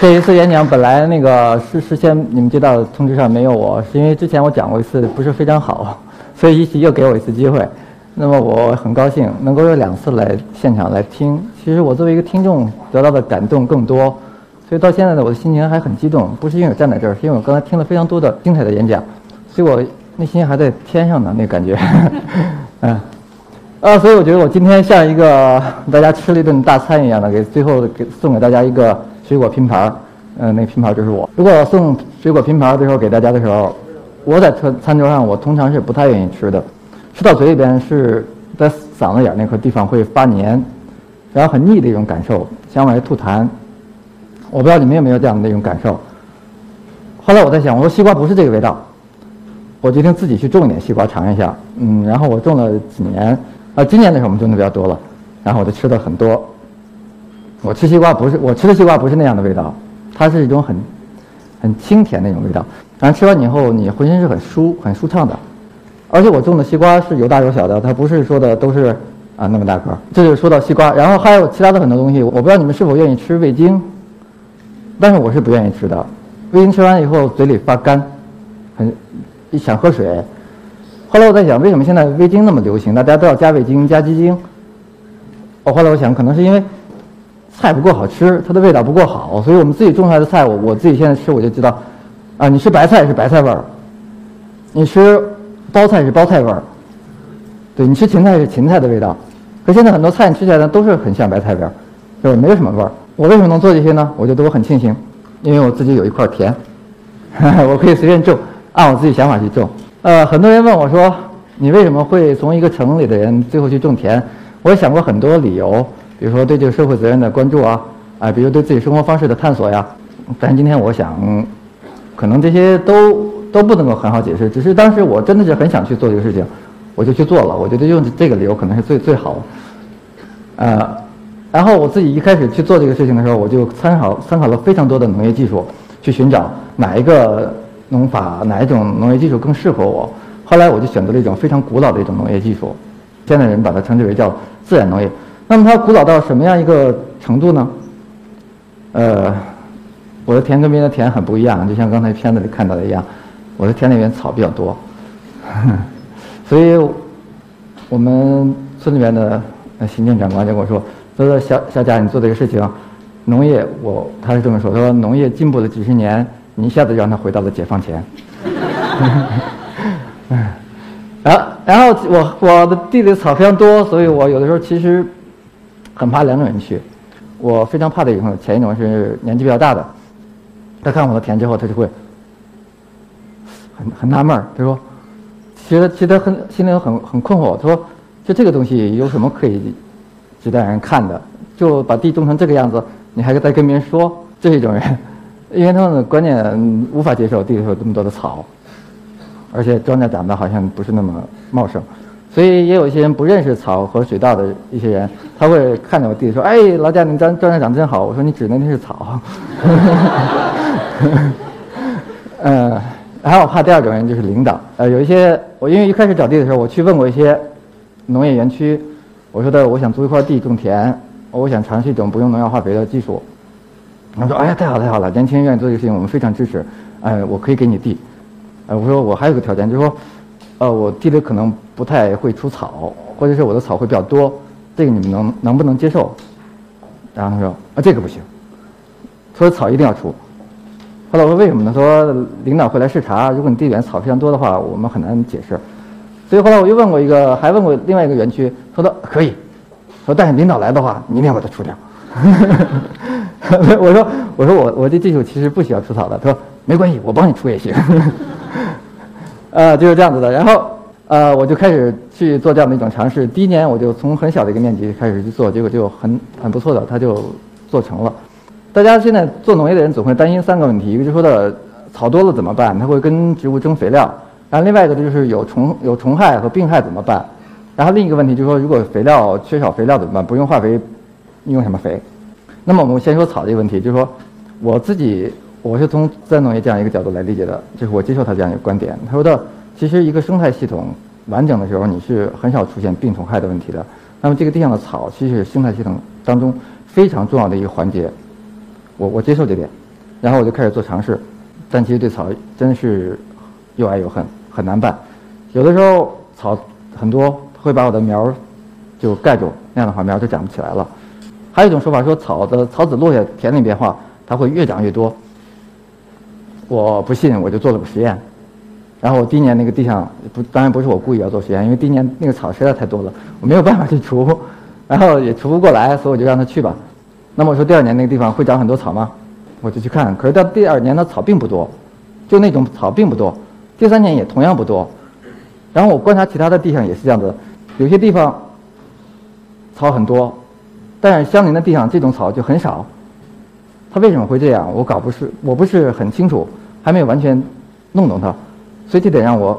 这一次演讲本来那个事事先你们接到通知上没有我，是因为之前我讲过一次不是非常好，所以一起又给我一次机会。那么我很高兴能够有两次来现场来听。其实我作为一个听众得到的感动更多，所以到现在呢，我的心情还很激动。不是因为我站在这儿，是因为我刚才听了非常多的精彩的演讲，所以我内心还在天上呢，那感觉。嗯，啊，所以我觉得我今天像一个大家吃了一顿大餐一样的，给最后给送给大家一个水果拼盘儿。嗯，那个拼盘就是我。如果送水果拼盘最后给大家的时候，我在餐餐桌上我通常是不太愿意吃的。吃到嘴里边是在嗓子眼那块地方会发黏，然后很腻的一种感受，想往外吐痰。我不知道你们有没有这样的一种感受。后来我在想，我说西瓜不是这个味道，我决定自己去种一点西瓜尝一下。嗯，然后我种了几年，啊，今年的时候我们种的比较多了，然后我就吃的很多。我吃西瓜不是我吃的西瓜不是那样的味道，它是一种很很清甜的那种味道。然后吃完以后，你浑身是很舒很舒畅的。而且我种的西瓜是有大有小的，它不是说的都是啊那么大个儿。这就是说到西瓜，然后还有其他的很多东西，我不知道你们是否愿意吃味精，但是我是不愿意吃的。味精吃完以后嘴里发干，很想喝水。后来我在想，为什么现在味精那么流行？大家都要加味精、加鸡精。我后来我想，可能是因为菜不够好吃，它的味道不够好，所以我们自己种出来的菜，我我自己现在吃我就知道，啊，你吃白菜是白菜味儿，你吃。包菜是包菜味儿，对你吃芹菜是芹菜的味道，可现在很多菜你吃起来呢都是很像白菜味儿，就是没有什么味儿。我为什么能做这些呢？我觉得我很庆幸，因为我自己有一块田，我可以随便种，按我自己想法去种。呃，很多人问我说，你为什么会从一个城里的人最后去种田？我也想过很多理由，比如说对这个社会责任的关注啊，啊，比如对自己生活方式的探索呀。但今天我想，可能这些都。都不能够很好解释，只是当时我真的是很想去做这个事情，我就去做了。我觉得用这个理由可能是最最好的。呃，然后我自己一开始去做这个事情的时候，我就参考参考了非常多的农业技术，去寻找哪一个农法、哪一种农业技术更适合我。后来我就选择了一种非常古老的一种农业技术，现在人把它称之为叫自然农业。那么它古老到什么样一个程度呢？呃，我的田跟别人的田很不一样，就像刚才片子里看到的一样。我的田里面草比较多，所以我们村里面的行政长官就跟我说：“他说小小贾，你做这个事情，农业我他是这么说，他说农业进步了几十年，你一下子让他回到了解放前。”然后然后我我的地里草非常多，所以我有的时候其实很怕两种人去。我非常怕的一种，前一种是年纪比较大的，他看我的田之后，他就会。很很纳闷儿，他说：“其实其实很心里很很困惑。他说，就这个东西有什么可以值得人看的？就把地种成这个样子，你还在跟别人说，这一种人，因为他们的观念无法接受地里有这么多的草，而且庄稼长得好像不是那么茂盛，所以也有一些人不认识草和水稻的一些人，他会看着我弟弟说：‘哎，老贾，你庄庄稼长得真好。’我说：‘你指的那是草。’嗯。”还有怕第二种人就是领导，呃，有一些我因为一开始找地的时候，我去问过一些农业园区，我说的我想租一块地种田，我想尝试一种不用农药化肥的技术。他说：“哎呀，太好太好了，年轻人愿意做这个事情，我们非常支持。哎，我可以给你地。呃，我说我还有个条件，就是说，呃，我地里可能不太会出草，或者是我的草会比较多，这个你们能能不能接受？然后他说：啊，这个不行，所以草一定要除。”后来我说为什么呢？说领导会来视察，如果你地里面草非常多的话，我们很难解释。所以后来我又问过一个，还问过另外一个园区，说的可以，说但是领导来的话，你一定要把它除掉。我说我说我我这技术其实不需要除草的。他说没关系，我帮你除也行。呃，就是这样子的。然后呃，我就开始去做这样的一种尝试。第一年我就从很小的一个面积开始去做，结果就很很不错的，它就做成了。大家现在做农业的人总会担心三个问题：一个就是说的草多了怎么办？它会跟植物争肥料；然后另外一个就是有虫有虫害和病害怎么办？然后另一个问题就是说，如果肥料缺少肥料怎么办？不用化肥，用什么肥？那么我们先说草这个问题，就是说我自己我是从自然农业这样一个角度来理解的，就是我接受他这样一个观点。他说的，其实一个生态系统完整的时候，你是很少出现病虫害的问题的。那么这个地上的草，其实是生态系统当中非常重要的一个环节。我我接受这点，然后我就开始做尝试，但其实对草真是又爱又恨，很难办。有的时候草很多会把我的苗就盖住，那样的话苗就长不起来了。还有一种说法说草的草籽落下田里变化，它会越长越多。我不信，我就做了个实验。然后我第一年那个地上不，当然不是我故意要做实验，因为第一年那个草实在太多了，我没有办法去除，然后也除不过来，所以我就让它去吧。那么我说第二年那个地方会长很多草吗？我就去看，可是到第二年的草并不多，就那种草并不多。第三年也同样不多。然后我观察其他的地上也是这样子，有些地方草很多，但是相邻的地上这种草就很少。它为什么会这样？我搞不是，我不是很清楚，还没有完全弄懂它。所以这点让我，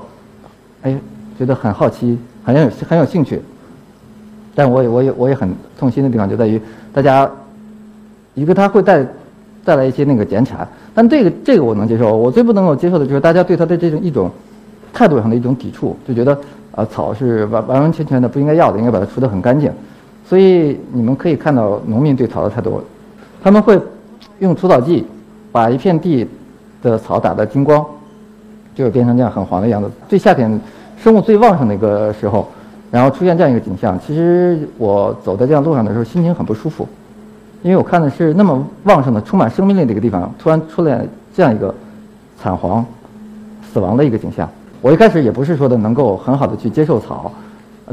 哎，觉得很好奇，很有很有兴趣。但我也我也我也很痛心的地方就在于，大家一个他会带带来一些那个减产，但这个这个我能接受。我最不能够接受的就是大家对他的这种一种态度上的一种抵触，就觉得啊草是完完完全全的不应该要的，应该把它除得很干净。所以你们可以看到农民对草的态度，他们会用除草剂把一片地的草打得精光。就是变成这样很黄的样子。最夏天，生物最旺盛的一个时候，然后出现这样一个景象。其实我走在这样路上的时候，心情很不舒服，因为我看的是那么旺盛的、充满生命力的一个地方，突然出来这样一个惨黄、死亡的一个景象。我一开始也不是说的能够很好的去接受草，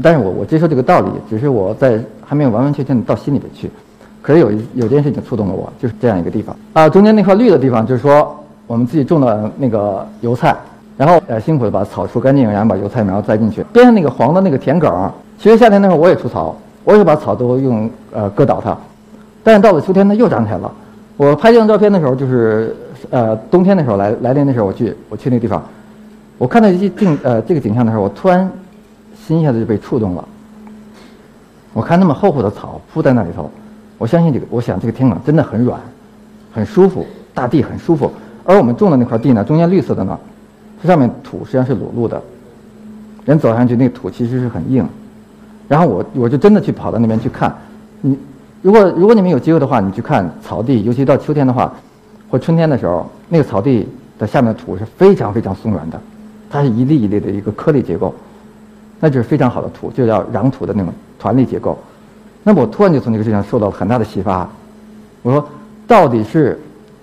但是我我接受这个道理，只是我在还没有完完全全的到心里边去。可是有一有件事情触动了我，就是这样一个地方啊，中间那块绿的地方，就是说我们自己种的那个油菜。然后呃辛苦的把草除干净，然后把油菜苗栽进去。边上那个黄的那个田埂，其实夏天那时候我也除草，我也把草都用呃割倒它。但是到了秋天它又长起来了。我拍这张照片的时候，就是呃冬天的时候来来临的时候，我去我去那个地方，我看到这景呃这个景象的时候，我突然心一下子就被触动了。我看那么厚厚的草铺在那里头，我相信这个，我想这个天埂真的很软，很舒服，大地很舒服。而我们种的那块地呢，中间绿色的呢。这上面土实际上是裸露的，人走上去那土其实是很硬，然后我我就真的去跑到那边去看，你如果如果你们有机会的话，你去看草地，尤其到秋天的话，或春天的时候，那个草地的下面的土是非常非常松软的，它是一粒一粒的一个颗粒结构，那就是非常好的土，就叫壤土的那种团粒结构。那么我突然就从这个事情受到了很大的启发，我说到底是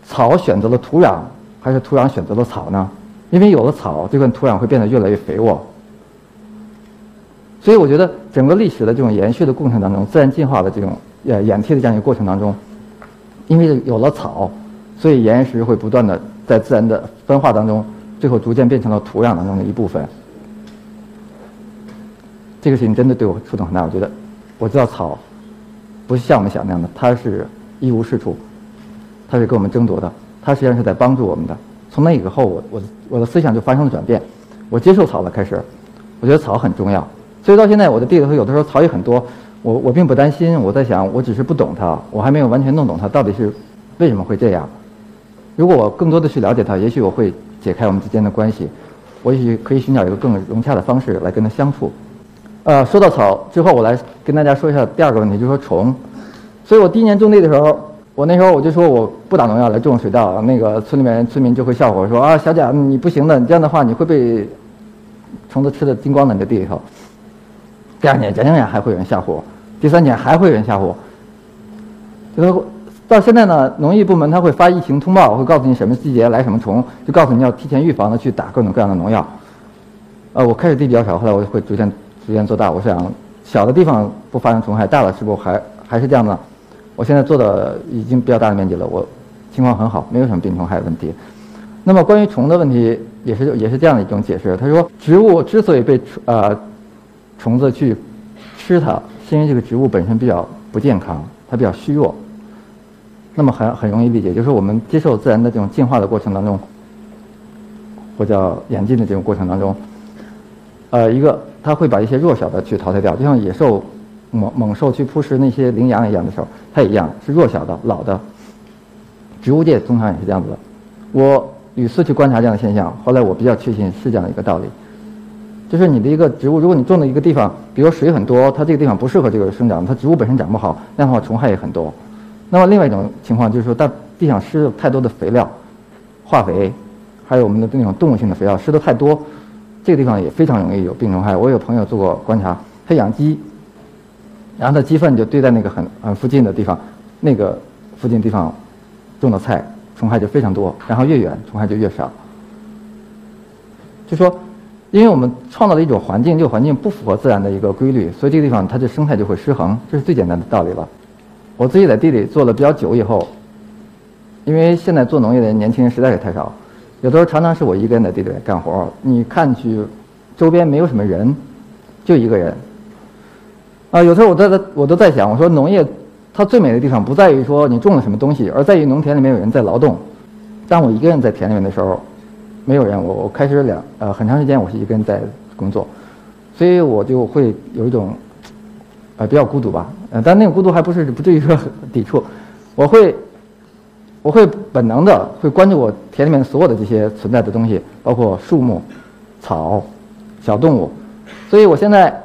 草选择了土壤，还是土壤选择了草呢？因为有了草，这块土壤会变得越来越肥沃。所以我觉得整个历史的这种延续的过程当中，自然进化的这种呃演替的这样一个过程当中，因为有了草，所以岩石会不断的在自然的分化当中，最后逐渐变成了土壤当中的一部分。这个事情真的对我触动很大。我觉得我知道草不是像我们想那样的，它是一无是处，它是跟我们争夺的，它实际上是在帮助我们的。从那以后，我我我的思想就发生了转变，我接受草了。开始，我觉得草很重要，所以到现在我的地里头有的时候草也很多，我我并不担心。我在想，我只是不懂它，我还没有完全弄懂它到底是为什么会这样。如果我更多的去了解它，也许我会解开我们之间的关系，我也许可以寻找一个更融洽的方式来跟它相处。呃，说到草之后，我来跟大家说一下第二个问题，就是说虫。所以我第一年种地的时候。我那时候我就说我不打农药来种水稻，那个村里面村民就会笑话说啊小贾你不行的，你这样的话你会被虫子吃的精光的你的地里头。第二年、第三年还会有人吓唬，第三年还会有人吓唬我。就到现在呢，农业部门他会发疫情通报，会告诉你什么季节来什么虫，就告诉你要提前预防的去打各种各样的农药。呃，我开始地比较少，后来我会逐渐逐渐做大。我想小的地方不发生虫害，大了是不是还还是这样的？我现在做的已经比较大的面积了，我情况很好，没有什么病虫害问题。那么关于虫的问题，也是也是这样的一种解释。他说，植物之所以被虫呃虫子去吃它，是因为这个植物本身比较不健康，它比较虚弱。那么很很容易理解，就是我们接受自然的这种进化的过程当中，或叫演进的这种过程当中，呃，一个它会把一些弱小的去淘汰掉，就像野兽。猛猛兽去扑食那些羚羊一样的时候，它也一样是弱小的、老的。植物界通常也是这样子的。我屡次去观察这样的现象，后来我比较确信是这样的一个道理，就是你的一个植物，如果你种的一个地方，比如水很多，它这个地方不适合这个生长，它植物本身长不好，那样的话虫害也很多。那么另外一种情况就是说，在地上施了太多的肥料、化肥，还有我们的那种动物性的肥料施的太多，这个地方也非常容易有病虫害。我有朋友做过观察，他养鸡，然后他鸡粪就堆在那个很很附近的地方，那个附近地方种的菜虫害就非常多，然后越远虫害就越少。就说，因为我们创造了一种环境，这个环境不符合自然的一个规律，所以这个地方它的生态就会失衡，这是最简单的道理了。我自己在地里做了比较久以后，因为现在做农业的年轻人实在是太少，有的时候常常是我一个人在地里干活你看去，周边没有什么人，就一个人。啊，有时候我在我都在想，我说农业它最美的地方不在于说你种了什么东西，而在于农田里面有人在劳动。当我一个人在田里面的时候。没有人，我我开始两呃很长时间我是一个人在工作，所以我就会有一种，呃比较孤独吧，呃但那种孤独还不是不至于说抵触，我会，我会本能的会关注我田里面所有的这些存在的东西，包括树木、草、小动物，所以我现在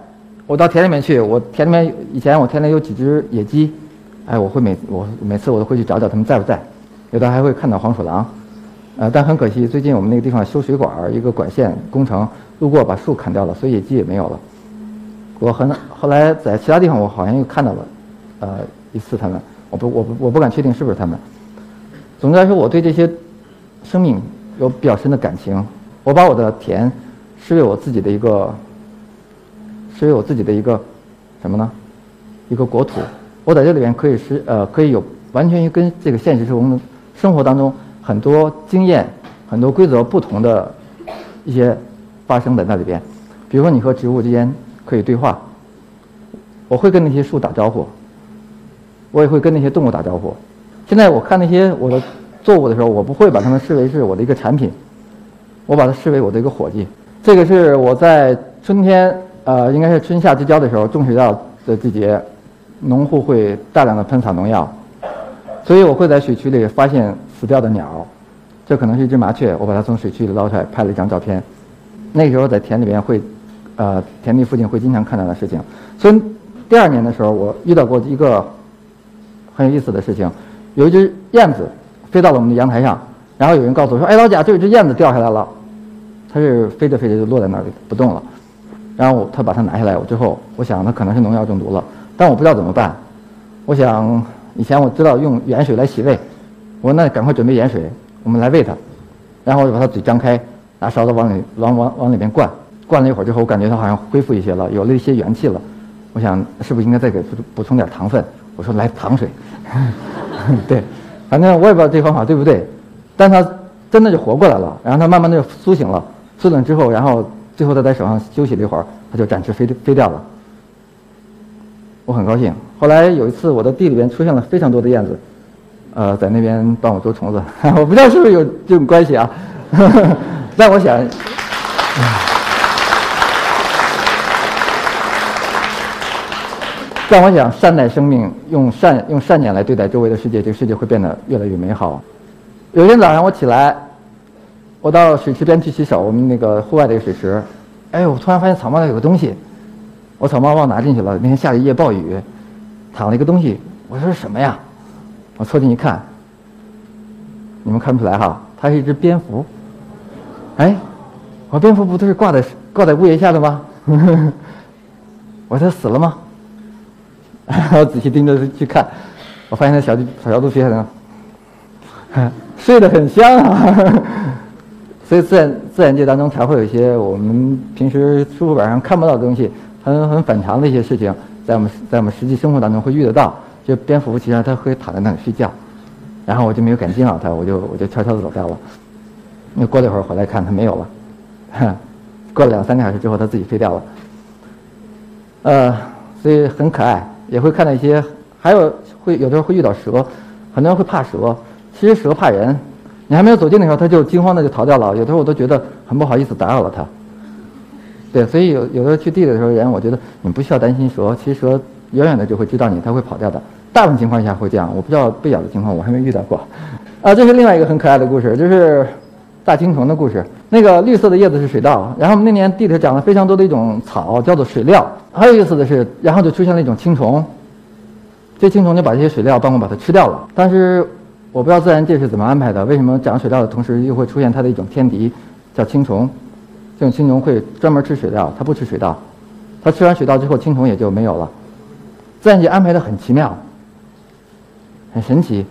我到田里面去，我田里面以前我田里有几只野鸡，哎我会每我每次我都会去找找它们在不在，有的还会看到黄鼠狼。呃，但很可惜，最近我们那个地方修水管儿，一个管线工程路过把树砍掉了，所以野鸡也没有了。我很后来在其他地方，我好像又看到了，呃，一次他们，我不我不我不敢确定是不是他们。总的来说，我对这些生命有比较深的感情。我把我的田视为我自己的一个，视为我自己的一个什么呢？一个国土。我在这里边可以是呃，可以有完全跟这个现实生活中生活当中。很多经验、很多规则不同的一些发生在那里边，比如说你和植物之间可以对话，我会跟那些树打招呼，我也会跟那些动物打招呼。现在我看那些我的作物的时候，我不会把它们视为是我的一个产品，我把它视为我的一个伙计。这个是我在春天，呃，应该是春夏之交的时候种水稻的季节，农户会大量的喷洒农药，所以我会在水渠里发现。死掉的鸟，这可能是一只麻雀。我把它从水渠里捞出来，拍了一张照片。那时候在田里边会，呃，田地附近会经常看到的事情。所以第二年的时候，我遇到过一个很有意思的事情。有一只燕子飞到了我们的阳台上，然后有人告诉我说：“哎，老贾，这有只燕子掉下来了。”它是飞着飞着就落在那里不动了。然后他把它拿下来我之后，我想他可能是农药中毒了，但我不知道怎么办。我想以前我知道用盐水来洗胃。我那赶快准备盐水，我们来喂它。然后我就把它嘴张开，拿勺子往里往往往里面灌。灌了一会儿之后，我感觉它好像恢复一些了，有了一些元气了。我想是不是应该再给补补充点糖分？我说来糖水。对，反正我也不知道这方法对不对，但它真的就活过来了。然后它慢慢的就苏醒了，苏醒之后，然后最后它在手上休息了一会儿，它就展翅飞飞掉了。我很高兴。后来有一次，我的地里边出现了非常多的燕子。呃，在那边帮我捉虫子，我不知道是不是有这种关系啊？但我想，但我想善待生命，用善用善念来对待周围的世界，这个世界会变得越来越美好。有一天早上我起来，我到水池边去洗手，我们那个户外的一个水池，哎，我突然发现草帽上有个东西，我草帽忘拿进去了。那天下了一夜暴雨，躺了一个东西，我说什么呀？我凑近一看，你们看不出来哈，它是一只蝙蝠。哎，我蝙蝠不都是挂在挂在屋檐下的吗？我说它死了吗？我仔细盯着去看，我发现它小小小肚皮上，睡得很香啊。所以自然自然界当中才会有一些我们平时书本上看不到的东西，很很反常的一些事情，在我们在我们实际生活当中会遇得到。就蝙蝠，其实它会躺在那里睡觉，然后我就没有敢惊扰它，我就我就悄悄的走掉了。那过了一会儿回来看，它没有了。过了两三个小时之后，它自己飞掉了。呃，所以很可爱，也会看到一些，还有会有的时候会遇到蛇，很多人会怕蛇，其实蛇怕人，你还没有走近的时候，它就惊慌的就逃掉了。有的时候我都觉得很不好意思打扰了它。对，所以有有的去地里的时候，人我觉得你不需要担心蛇，其实蛇。远远的就会知道你，它会跑掉的。大部分情况下会这样，我不知道被咬的情况，我还没遇到过。啊，这是另外一个很可爱的故事，就是大青虫的故事。那个绿色的叶子是水稻，然后那年地里长了非常多的一种草，叫做水料。还有意思的是，然后就出现了一种青虫，这青虫就把这些水料帮我把它吃掉了。但是我不知道自然界是怎么安排的，为什么长水稻的同时又会出现它的一种天敌，叫青虫？这种青虫会专门吃水稻，它不吃水稻。它吃完水稻之后，青虫也就没有了。自然界安排的很奇妙，很神奇，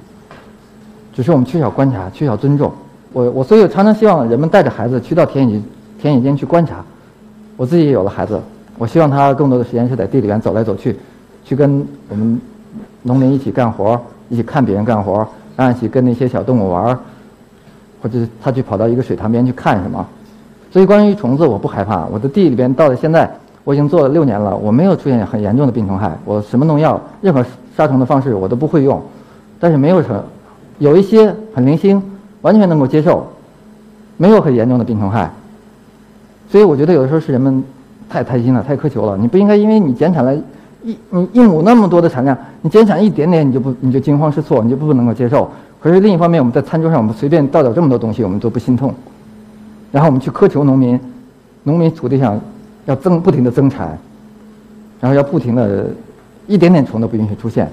只是我们缺少观察，缺少尊重。我我所以常常希望人们带着孩子去到田野田野间去观察。我自己也有了孩子，我希望他更多的时间是在地里边走来走去，去跟我们农民一起干活，一起看别人干活，跟那些小动物玩，或者他去跑到一个水塘边去看什么。所以，关于虫子，我不害怕。我的地里边到了现在，我已经做了六年了，我没有出现很严重的病虫害。我什么农药、任何杀虫的方式我都不会用，但是没有什么，有一些很零星，完全能够接受，没有很严重的病虫害。所以，我觉得有的时候是人们太贪心了，太苛求了。你不应该因为你减产了一你一亩那么多的产量，你减产一点点你就不你就惊慌失措，你就不能够接受。可是另一方面，我们在餐桌上我们随便倒掉这么多东西，我们都不心痛。然后我们去苛求农民，农民土地上要增不停的增产，然后要不停的，一点点虫都不允许出现。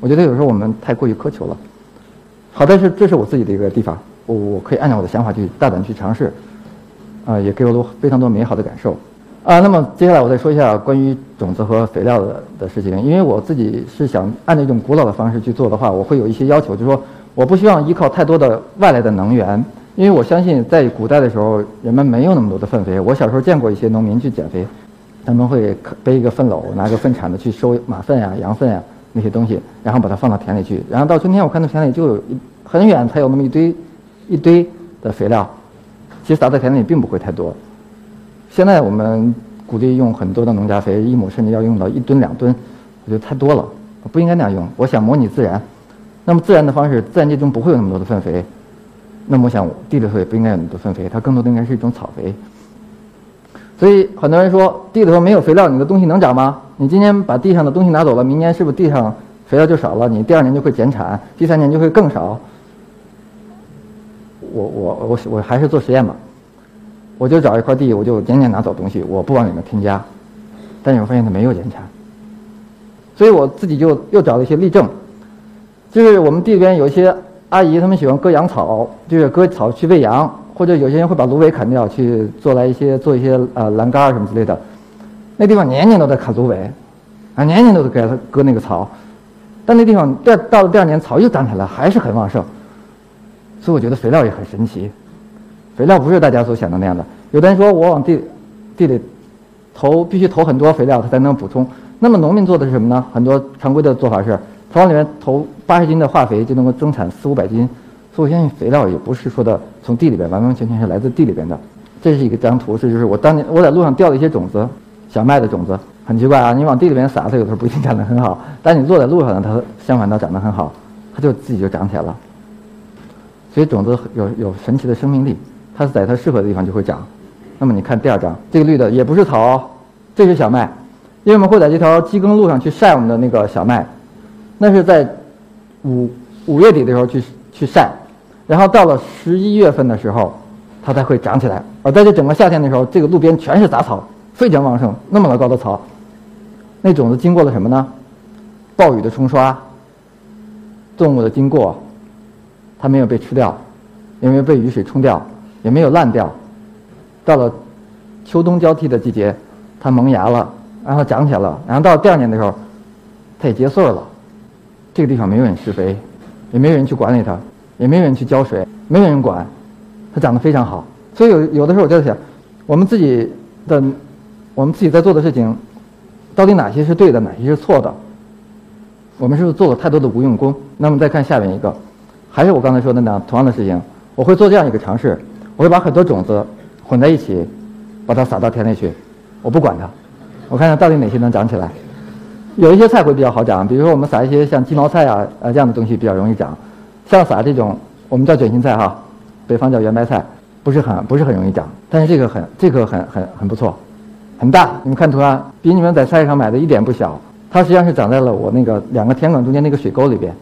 我觉得有时候我们太过于苛求了。好在是这是我自己的一个地方，我我可以按照我的想法去大胆去尝试，啊，也给我了非常多美好的感受。啊，那么接下来我再说一下关于种子和肥料的的事情，因为我自己是想按照一种古老的方式去做的话，我会有一些要求，就是说我不希望依靠太多的外来的能源。因为我相信，在古代的时候，人们没有那么多的粪肥。我小时候见过一些农民去减肥，他们会背一个粪篓，拿个粪铲子去收马粪呀、羊粪呀那些东西，然后把它放到田里去。然后到春天，我看到田里就有很远才有那么一堆一堆的肥料，其实撒在田里并不会太多。现在我们鼓励用很多的农家肥，一亩甚至要用到一吨两吨，我觉得太多了，不应该那样用。我想模拟自然，那么自然的方式，自然界中不会有那么多的粪肥。那么我想，地里头也不应该有那么多粪肥，它更多的应该是一种草肥。所以很多人说，地里头没有肥料，你的东西能长吗？你今天把地上的东西拿走了，明年是不是地上肥料就少了？你第二年就会减产，第三年就会更少。我我我我还是做实验吧，我就找一块地，我就年年拿走东西，我不往里面添加，但是我发现它没有减产，所以我自己就又找了一些例证，就是我们地里边有一些。阿姨他们喜欢割羊草，就是割草去喂羊，或者有些人会把芦苇砍掉去做来一些做一些呃栏杆什么之类的。那地方年年都在砍芦苇，啊年年都在给它割那个草，但那地方第到了第二年草又长起来还是很旺盛。所以我觉得肥料也很神奇，肥料不是大家所想的那样的。有的人说我往地地里投必须投很多肥料它才能补充，那么农民做的是什么呢？很多常规的做法是。他往里面投八十斤的化肥就能够增产四五百斤，所以我相信肥料也不是说的从地里边完完全全是来自地里边的。这是一个张图，是就是我当年我在路上掉了一些种子，小麦的种子，很奇怪啊！你往地里边撒，它有时候不一定长得很好；但你落在路上呢，它相反倒长得很好，它就自己就长起来了。所以种子有有神奇的生命力，它是在它适合的地方就会长。那么你看第二张，这个绿的也不是草，这是小麦，因为我们会在这条机耕路上去晒我们的那个小麦。那是在五五月底的时候去去晒，然后到了十一月份的时候，它才会长起来。而在这整个夏天的时候，这个路边全是杂草，非常旺盛，那么高的草。那种子经过了什么呢？暴雨的冲刷，动物的经过，它没有被吃掉，也没有被雨水冲掉，也没有烂掉。到了秋冬交替的季节，它萌芽了，然后长起来了，然后到第二年的时候，它也结穗了。这个地方没有人施肥，也没有人去管理它，也没有人去浇水，没有人管，它长得非常好。所以有有的时候我就在想，我们自己的，我们自己在做的事情，到底哪些是对的，哪些是错的？我们是不是做了太多的无用功？那么再看下面一个，还是我刚才说的那同样的事情，我会做这样一个尝试，我会把很多种子混在一起，把它撒到田里去，我不管它，我看看到底哪些能长起来。有一些菜会比较好长，比如说我们撒一些像鸡毛菜啊，啊这样的东西比较容易长。像撒这种我们叫卷心菜哈，北方叫圆白菜，不是很不是很容易长。但是这个很这个很很很不错，很大。你们看图啊，比你们在菜市场买的一点不小。它实际上是长在了我那个两个田埂中间那个水沟里边。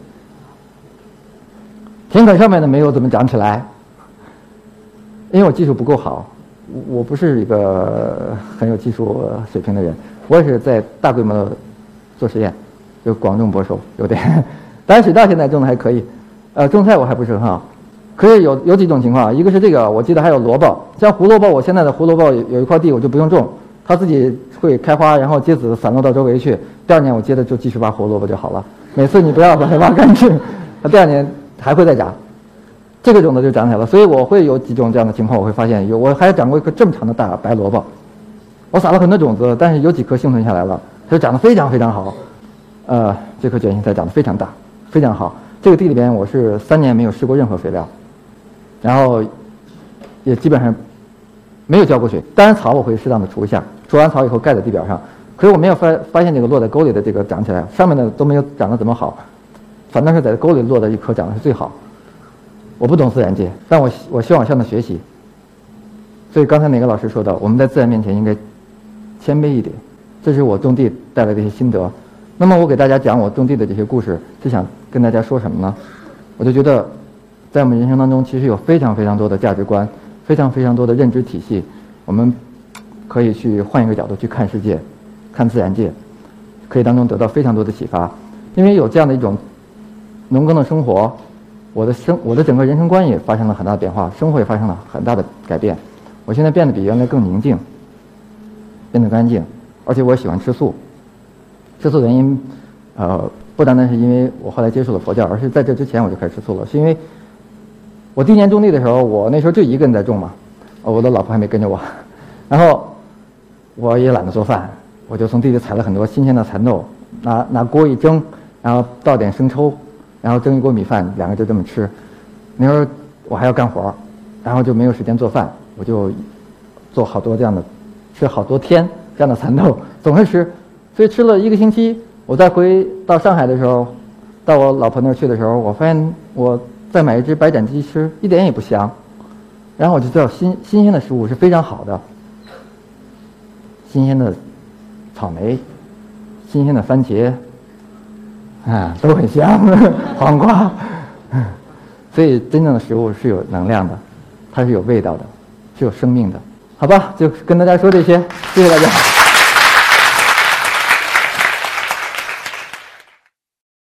田埂上面的没有怎么长起来，因为我技术不够好，我我不是一个很有技术水平的人，我也是在大规模的。做实验，就广种播收，有点。但是水稻现在种的还可以，呃，种菜我还不是很好。可是有有几种情况，一个是这个，我记得还有萝卜，像胡萝卜，我现在的胡萝卜有一块地我就不用种，它自己会开花，然后结籽散落到周围去。第二年我接着就继续挖胡萝卜就好了。每次你不要把它挖干净，它第二年还会再长。这个种子就长起来了，所以我会有几种这样的情况，我会发现有我还长过一颗这么长的大白萝卜，我撒了很多种子，但是有几颗幸存下来了，它就长得非常非常好。呃，这颗卷心菜长得非常大，非常好。这个地里边我是三年没有施过任何肥料。然后，也基本上没有浇过水。当然草我会适当的除一下，除完草以后盖在地表上。可是我没有发发现这个落在沟里的这个长起来，上面的都没有长得怎么好，反倒是在沟里落的一颗长得是最好。我不懂自然界，但我我希望向他学习。所以刚才哪个老师说的，我们在自然面前应该谦卑一点。这是我种地带来的一些心得。那么我给大家讲我种地的这些故事，是想跟大家说什么呢？我就觉得。在我们人生当中，其实有非常非常多的价值观，非常非常多的认知体系。我们可以去换一个角度去看世界，看自然界，可以当中得到非常多的启发。因为有这样的一种农耕的生活，我的生我的整个人生观也发生了很大的变化，生活也发生了很大的改变。我现在变得比原来更宁静，变得干净，而且我喜欢吃素。吃素原因，呃，不单单是因为我后来接触了佛教，而是在这之前我就开始吃素了，是因为。我第一年种地的时候，我那时候就一个人在种嘛，我的老婆还没跟着我，然后我也懒得做饭，我就从地里采了很多新鲜的蚕豆，拿拿锅一蒸，然后倒点生抽，然后蒸一锅米饭，两个就这么吃。那时候我还要干活，然后就没有时间做饭，我就做好多这样的，吃好多天这样的蚕豆，总是吃，所以吃了一个星期。我再回到上海的时候，到我老婆那儿去的时候，我发现我。再买一只白斩鸡吃，一点也不香。然后我就知道新新鲜的食物是非常好的，新鲜的草莓，新鲜的番茄，啊，都很香。黄瓜，所以真正的食物是有能量的，它是有味道的，是有生命的。好吧，就跟大家说这些，谢谢大家。